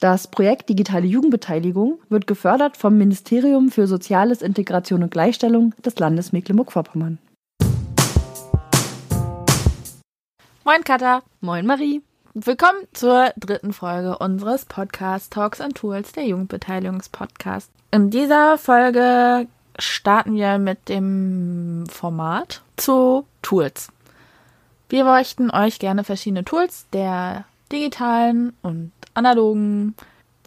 Das Projekt Digitale Jugendbeteiligung wird gefördert vom Ministerium für Soziales, Integration und Gleichstellung des Landes Mecklenburg-Vorpommern. Moin Katha. Moin Marie. Willkommen zur dritten Folge unseres Podcasts Talks and Tools, der Jugendbeteiligungspodcast. In dieser Folge starten wir mit dem Format zu Tools. Wir möchten euch gerne verschiedene Tools der digitalen und analogen,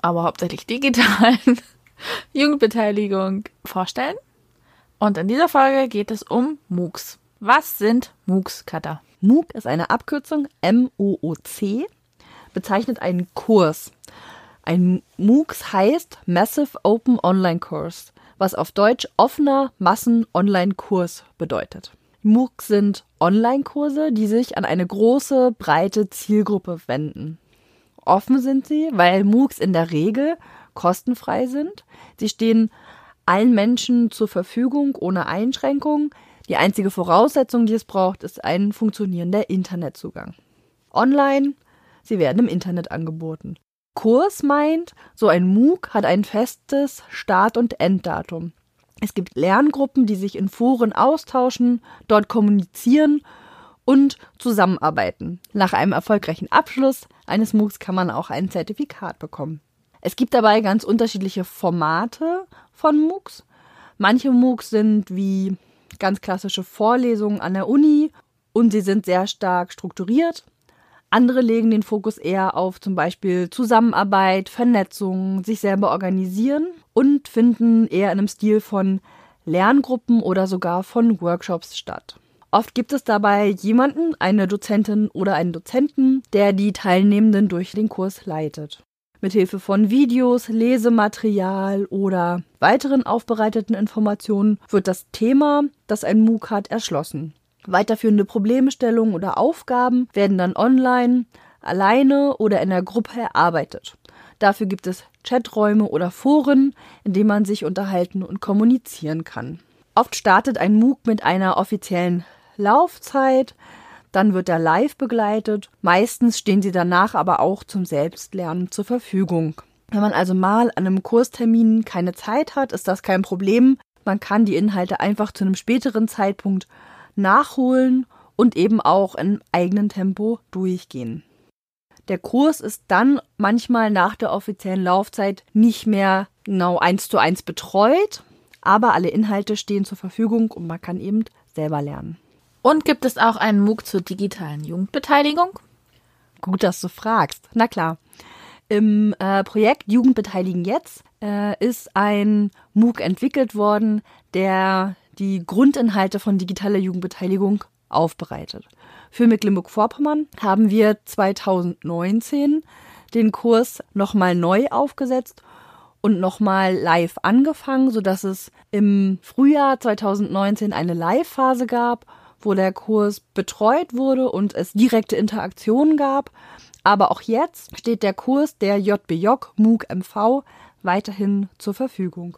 aber hauptsächlich digitalen Jugendbeteiligung vorstellen. Und in dieser Folge geht es um MOOCs. Was sind MOOCs, Katha? MOOC ist eine Abkürzung M-O-O-C, bezeichnet einen Kurs. Ein MOOC heißt Massive Open Online Course, was auf Deutsch offener Massen-Online-Kurs bedeutet. MOOCs sind Online-Kurse, die sich an eine große, breite Zielgruppe wenden. Offen sind sie, weil MOOCs in der Regel kostenfrei sind. Sie stehen allen Menschen zur Verfügung ohne Einschränkung. Die einzige Voraussetzung, die es braucht, ist ein funktionierender Internetzugang. Online, sie werden im Internet angeboten. Kurs meint, so ein MOOC hat ein festes Start- und Enddatum. Es gibt Lerngruppen, die sich in Foren austauschen, dort kommunizieren und zusammenarbeiten. Nach einem erfolgreichen Abschluss eines MOOCs kann man auch ein Zertifikat bekommen. Es gibt dabei ganz unterschiedliche Formate von MOOCs. Manche MOOCs sind wie ganz klassische Vorlesungen an der Uni und sie sind sehr stark strukturiert. Andere legen den Fokus eher auf zum Beispiel Zusammenarbeit, Vernetzung, sich selber organisieren und finden eher in einem Stil von Lerngruppen oder sogar von Workshops statt. Oft gibt es dabei jemanden, eine Dozentin oder einen Dozenten, der die Teilnehmenden durch den Kurs leitet. Mithilfe von Videos, Lesematerial oder weiteren aufbereiteten Informationen wird das Thema, das ein MOOC hat, erschlossen. Weiterführende Problemstellungen oder Aufgaben werden dann online, alleine oder in der Gruppe erarbeitet. Dafür gibt es Chaträume oder Foren, in denen man sich unterhalten und kommunizieren kann. Oft startet ein MOOC mit einer offiziellen Laufzeit, dann wird er live begleitet. Meistens stehen sie danach aber auch zum Selbstlernen zur Verfügung. Wenn man also mal an einem Kurstermin keine Zeit hat, ist das kein Problem. Man kann die Inhalte einfach zu einem späteren Zeitpunkt nachholen und eben auch in eigenem Tempo durchgehen. Der Kurs ist dann manchmal nach der offiziellen Laufzeit nicht mehr genau eins zu eins betreut, aber alle Inhalte stehen zur Verfügung und man kann eben selber lernen. Und gibt es auch einen MOOC zur digitalen Jugendbeteiligung? Gut, dass du fragst. Na klar. Im äh, Projekt Jugendbeteiligen jetzt äh, ist ein MOOC entwickelt worden, der die Grundinhalte von digitaler Jugendbeteiligung aufbereitet. Für Mecklenburg-Vorpommern haben wir 2019 den Kurs nochmal neu aufgesetzt und nochmal live angefangen, sodass es im Frühjahr 2019 eine Live-Phase gab wo der Kurs betreut wurde und es direkte Interaktionen gab. Aber auch jetzt steht der Kurs der JBJ MOOC MV weiterhin zur Verfügung.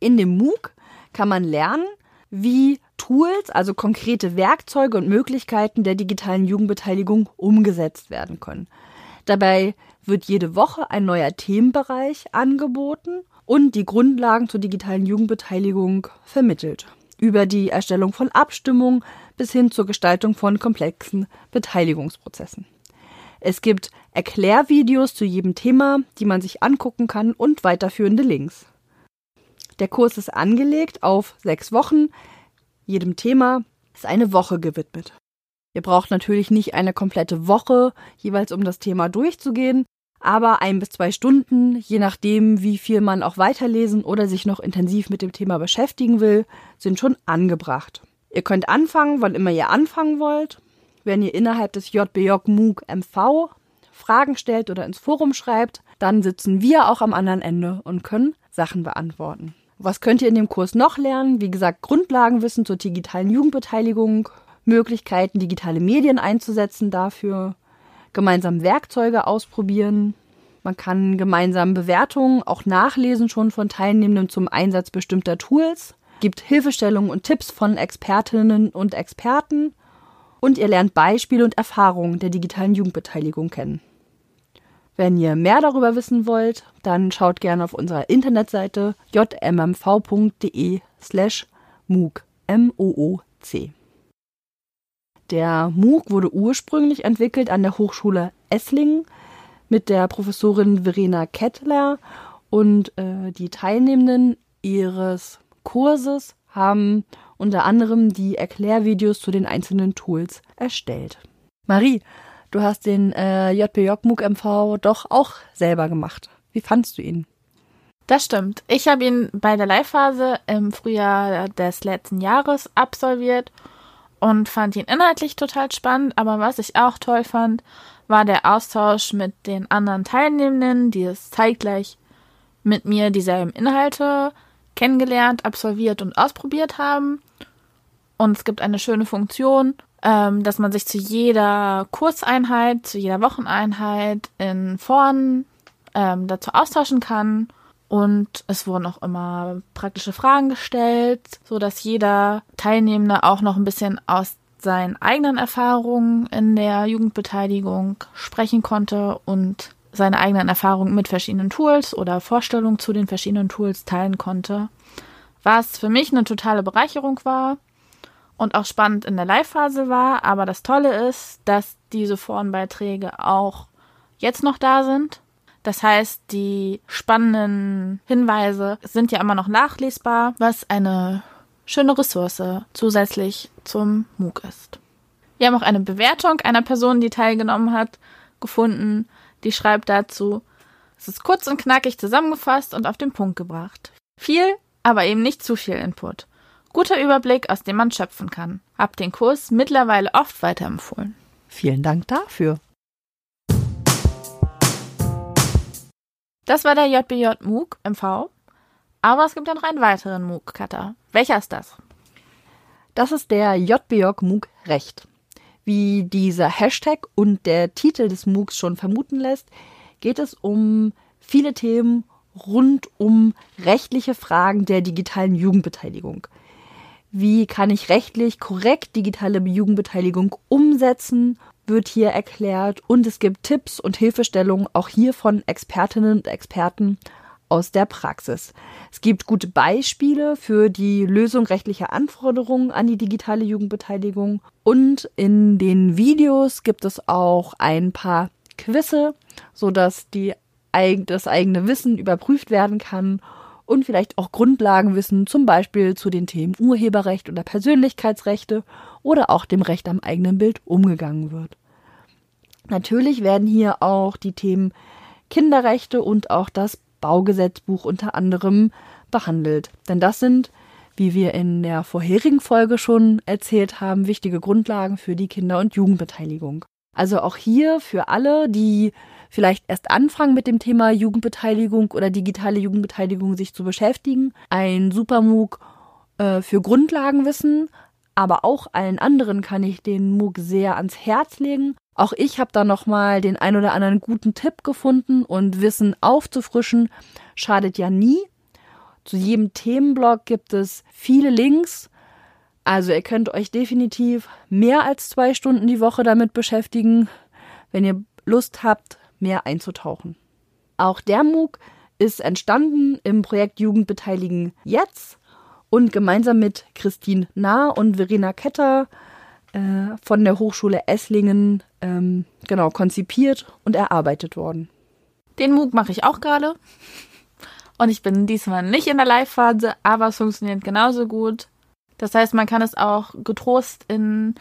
In dem MOOC kann man lernen, wie Tools, also konkrete Werkzeuge und Möglichkeiten der digitalen Jugendbeteiligung umgesetzt werden können. Dabei wird jede Woche ein neuer Themenbereich angeboten und die Grundlagen zur digitalen Jugendbeteiligung vermittelt über die Erstellung von Abstimmungen bis hin zur Gestaltung von komplexen Beteiligungsprozessen. Es gibt Erklärvideos zu jedem Thema, die man sich angucken kann und weiterführende Links. Der Kurs ist angelegt auf sechs Wochen. Jedem Thema ist eine Woche gewidmet. Ihr braucht natürlich nicht eine komplette Woche jeweils, um das Thema durchzugehen aber ein bis zwei Stunden, je nachdem, wie viel man auch weiterlesen oder sich noch intensiv mit dem Thema beschäftigen will, sind schon angebracht. Ihr könnt anfangen, wann immer ihr anfangen wollt. Wenn ihr innerhalb des JBJ MOOC MV Fragen stellt oder ins Forum schreibt, dann sitzen wir auch am anderen Ende und können Sachen beantworten. Was könnt ihr in dem Kurs noch lernen? Wie gesagt, Grundlagenwissen zur digitalen Jugendbeteiligung, Möglichkeiten, digitale Medien einzusetzen dafür, gemeinsam Werkzeuge ausprobieren. Man kann gemeinsam Bewertungen auch nachlesen schon von Teilnehmenden zum Einsatz bestimmter Tools, gibt Hilfestellungen und Tipps von Expertinnen und Experten und ihr lernt Beispiele und Erfahrungen der digitalen Jugendbeteiligung kennen. Wenn ihr mehr darüber wissen wollt, dann schaut gerne auf unserer Internetseite jmmv.de slash MOOC. M-O-O-C. Der MOOC wurde ursprünglich entwickelt an der Hochschule Esslingen mit der Professorin Verena Kettler und äh, die Teilnehmenden ihres Kurses haben unter anderem die Erklärvideos zu den einzelnen Tools erstellt. Marie, du hast den äh, JPJ MOOC MV doch auch selber gemacht. Wie fandst du ihn? Das stimmt. Ich habe ihn bei der Live-Phase im Frühjahr des letzten Jahres absolviert und fand ihn inhaltlich total spannend. Aber was ich auch toll fand, war der Austausch mit den anderen Teilnehmenden, die es zeitgleich mit mir dieselben Inhalte kennengelernt, absolviert und ausprobiert haben. Und es gibt eine schöne Funktion, ähm, dass man sich zu jeder Kurseinheit, zu jeder Wocheneinheit in Foren ähm, dazu austauschen kann. Und es wurden auch immer praktische Fragen gestellt, so dass jeder Teilnehmende auch noch ein bisschen aus seinen eigenen Erfahrungen in der Jugendbeteiligung sprechen konnte und seine eigenen Erfahrungen mit verschiedenen Tools oder Vorstellungen zu den verschiedenen Tools teilen konnte. Was für mich eine totale Bereicherung war und auch spannend in der Live-Phase war. Aber das Tolle ist, dass diese Forenbeiträge auch jetzt noch da sind. Das heißt, die spannenden Hinweise sind ja immer noch nachlesbar, was eine schöne Ressource zusätzlich zum MOOC ist. Wir haben auch eine Bewertung einer Person, die teilgenommen hat, gefunden. Die schreibt dazu, es ist kurz und knackig zusammengefasst und auf den Punkt gebracht. Viel, aber eben nicht zu viel Input. Guter Überblick, aus dem man schöpfen kann. Hab den Kurs mittlerweile oft weiterempfohlen. Vielen Dank dafür. Das war der JBJ MOOC MV. Aber es gibt ja noch einen weiteren MOOC, Kata. Welcher ist das? Das ist der JBJ MOOC Recht. Wie dieser Hashtag und der Titel des MOOCs schon vermuten lässt, geht es um viele Themen rund um rechtliche Fragen der digitalen Jugendbeteiligung. Wie kann ich rechtlich korrekt digitale Jugendbeteiligung umsetzen, wird hier erklärt. Und es gibt Tipps und Hilfestellungen auch hier von Expertinnen und Experten aus der Praxis. Es gibt gute Beispiele für die Lösung rechtlicher Anforderungen an die digitale Jugendbeteiligung. Und in den Videos gibt es auch ein paar Quizze, sodass die, das eigene Wissen überprüft werden kann und vielleicht auch Grundlagenwissen, zum Beispiel zu den Themen Urheberrecht oder Persönlichkeitsrechte oder auch dem Recht am eigenen Bild umgegangen wird. Natürlich werden hier auch die Themen Kinderrechte und auch das Baugesetzbuch unter anderem behandelt. Denn das sind, wie wir in der vorherigen Folge schon erzählt haben, wichtige Grundlagen für die Kinder- und Jugendbeteiligung. Also auch hier für alle, die vielleicht erst anfangen mit dem Thema Jugendbeteiligung oder digitale Jugendbeteiligung sich zu beschäftigen. Ein super MOOC äh, für Grundlagenwissen, aber auch allen anderen kann ich den MOOC sehr ans Herz legen. Auch ich habe da nochmal den ein oder anderen guten Tipp gefunden und Wissen aufzufrischen schadet ja nie. Zu jedem Themenblock gibt es viele Links. Also ihr könnt euch definitiv mehr als zwei Stunden die Woche damit beschäftigen. Wenn ihr Lust habt, mehr einzutauchen. Auch der MOOC ist entstanden im Projekt Jugendbeteiligen jetzt und gemeinsam mit Christine Nahr und Verena Ketter äh, von der Hochschule Esslingen ähm, genau konzipiert und erarbeitet worden. Den MOOC mache ich auch gerade. Und ich bin diesmal nicht in der Live-Phase, aber es funktioniert genauso gut. Das heißt, man kann es auch getrost in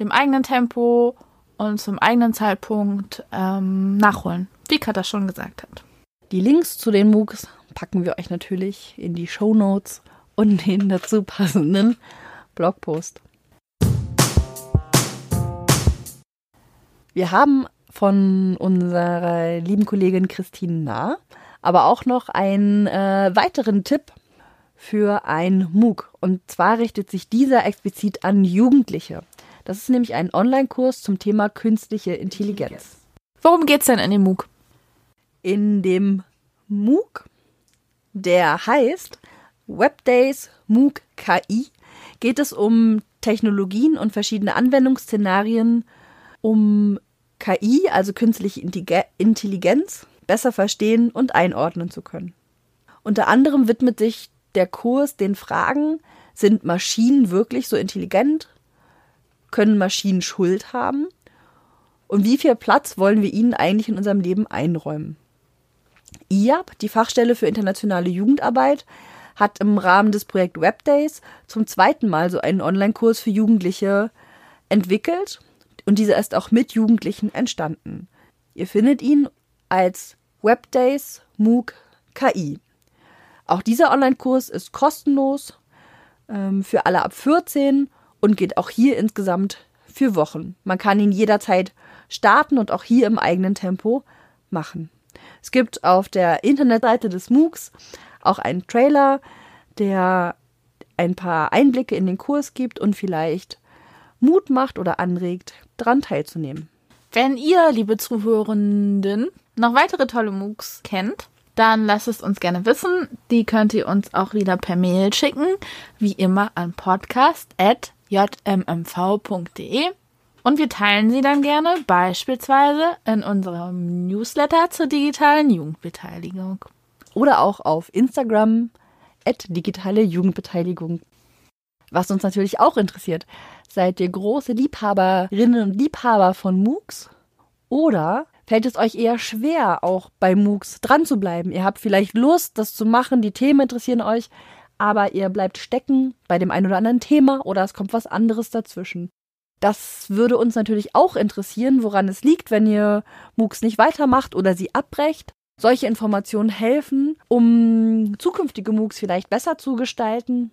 dem eigenen Tempo und zum eigenen Zeitpunkt ähm, nachholen, wie Katha schon gesagt hat. Die Links zu den MOOCs packen wir euch natürlich in die Show Notes und den dazu passenden Blogpost. Wir haben von unserer lieben Kollegin Christine Nah aber auch noch einen äh, weiteren Tipp für ein MOOC. Und zwar richtet sich dieser explizit an Jugendliche. Das ist nämlich ein Online-Kurs zum Thema künstliche Intelligenz. Worum geht's denn in dem MOOC? In dem MOOC, der heißt Webdays MOOC KI, geht es um Technologien und verschiedene Anwendungsszenarien, um KI, also künstliche Intelligenz, besser verstehen und einordnen zu können. Unter anderem widmet sich der Kurs den Fragen, sind Maschinen wirklich so intelligent? Können Maschinen Schuld haben? Und wie viel Platz wollen wir ihnen eigentlich in unserem Leben einräumen? IAB, die Fachstelle für internationale Jugendarbeit, hat im Rahmen des Projekt Webdays zum zweiten Mal so einen Online-Kurs für Jugendliche entwickelt und dieser ist auch mit Jugendlichen entstanden. Ihr findet ihn als Webdays MOOC KI. Auch dieser Online-Kurs ist kostenlos ähm, für alle ab 14 und geht auch hier insgesamt für Wochen. Man kann ihn jederzeit starten und auch hier im eigenen Tempo machen. Es gibt auf der Internetseite des MOOCs auch einen Trailer, der ein paar Einblicke in den Kurs gibt und vielleicht Mut macht oder anregt, daran teilzunehmen. Wenn ihr, liebe Zuhörenden, noch weitere tolle MOOCs kennt, dann lasst es uns gerne wissen. Die könnt ihr uns auch wieder per Mail schicken, wie immer an podcast.jmmv.de. Und wir teilen sie dann gerne beispielsweise in unserem Newsletter zur digitalen Jugendbeteiligung. Oder auch auf Instagram digitale Jugendbeteiligung. Was uns natürlich auch interessiert, seid ihr große Liebhaberinnen und Liebhaber von MOOCs? Oder fällt es euch eher schwer, auch bei MOOCs dran zu bleiben? Ihr habt vielleicht Lust, das zu machen, die Themen interessieren euch, aber ihr bleibt stecken bei dem einen oder anderen Thema oder es kommt was anderes dazwischen. Das würde uns natürlich auch interessieren, woran es liegt, wenn ihr MOOCs nicht weitermacht oder sie abbrecht. Solche Informationen helfen, um zukünftige MOOCs vielleicht besser zu gestalten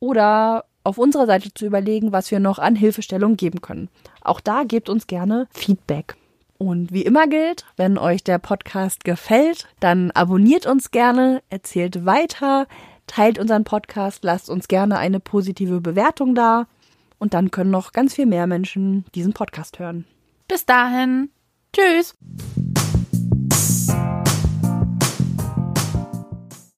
oder auf unserer Seite zu überlegen, was wir noch an Hilfestellung geben können. Auch da gebt uns gerne Feedback. Und wie immer gilt, wenn euch der Podcast gefällt, dann abonniert uns gerne, erzählt weiter, teilt unseren Podcast, lasst uns gerne eine positive Bewertung da und dann können noch ganz viel mehr Menschen diesen Podcast hören. Bis dahin, tschüss!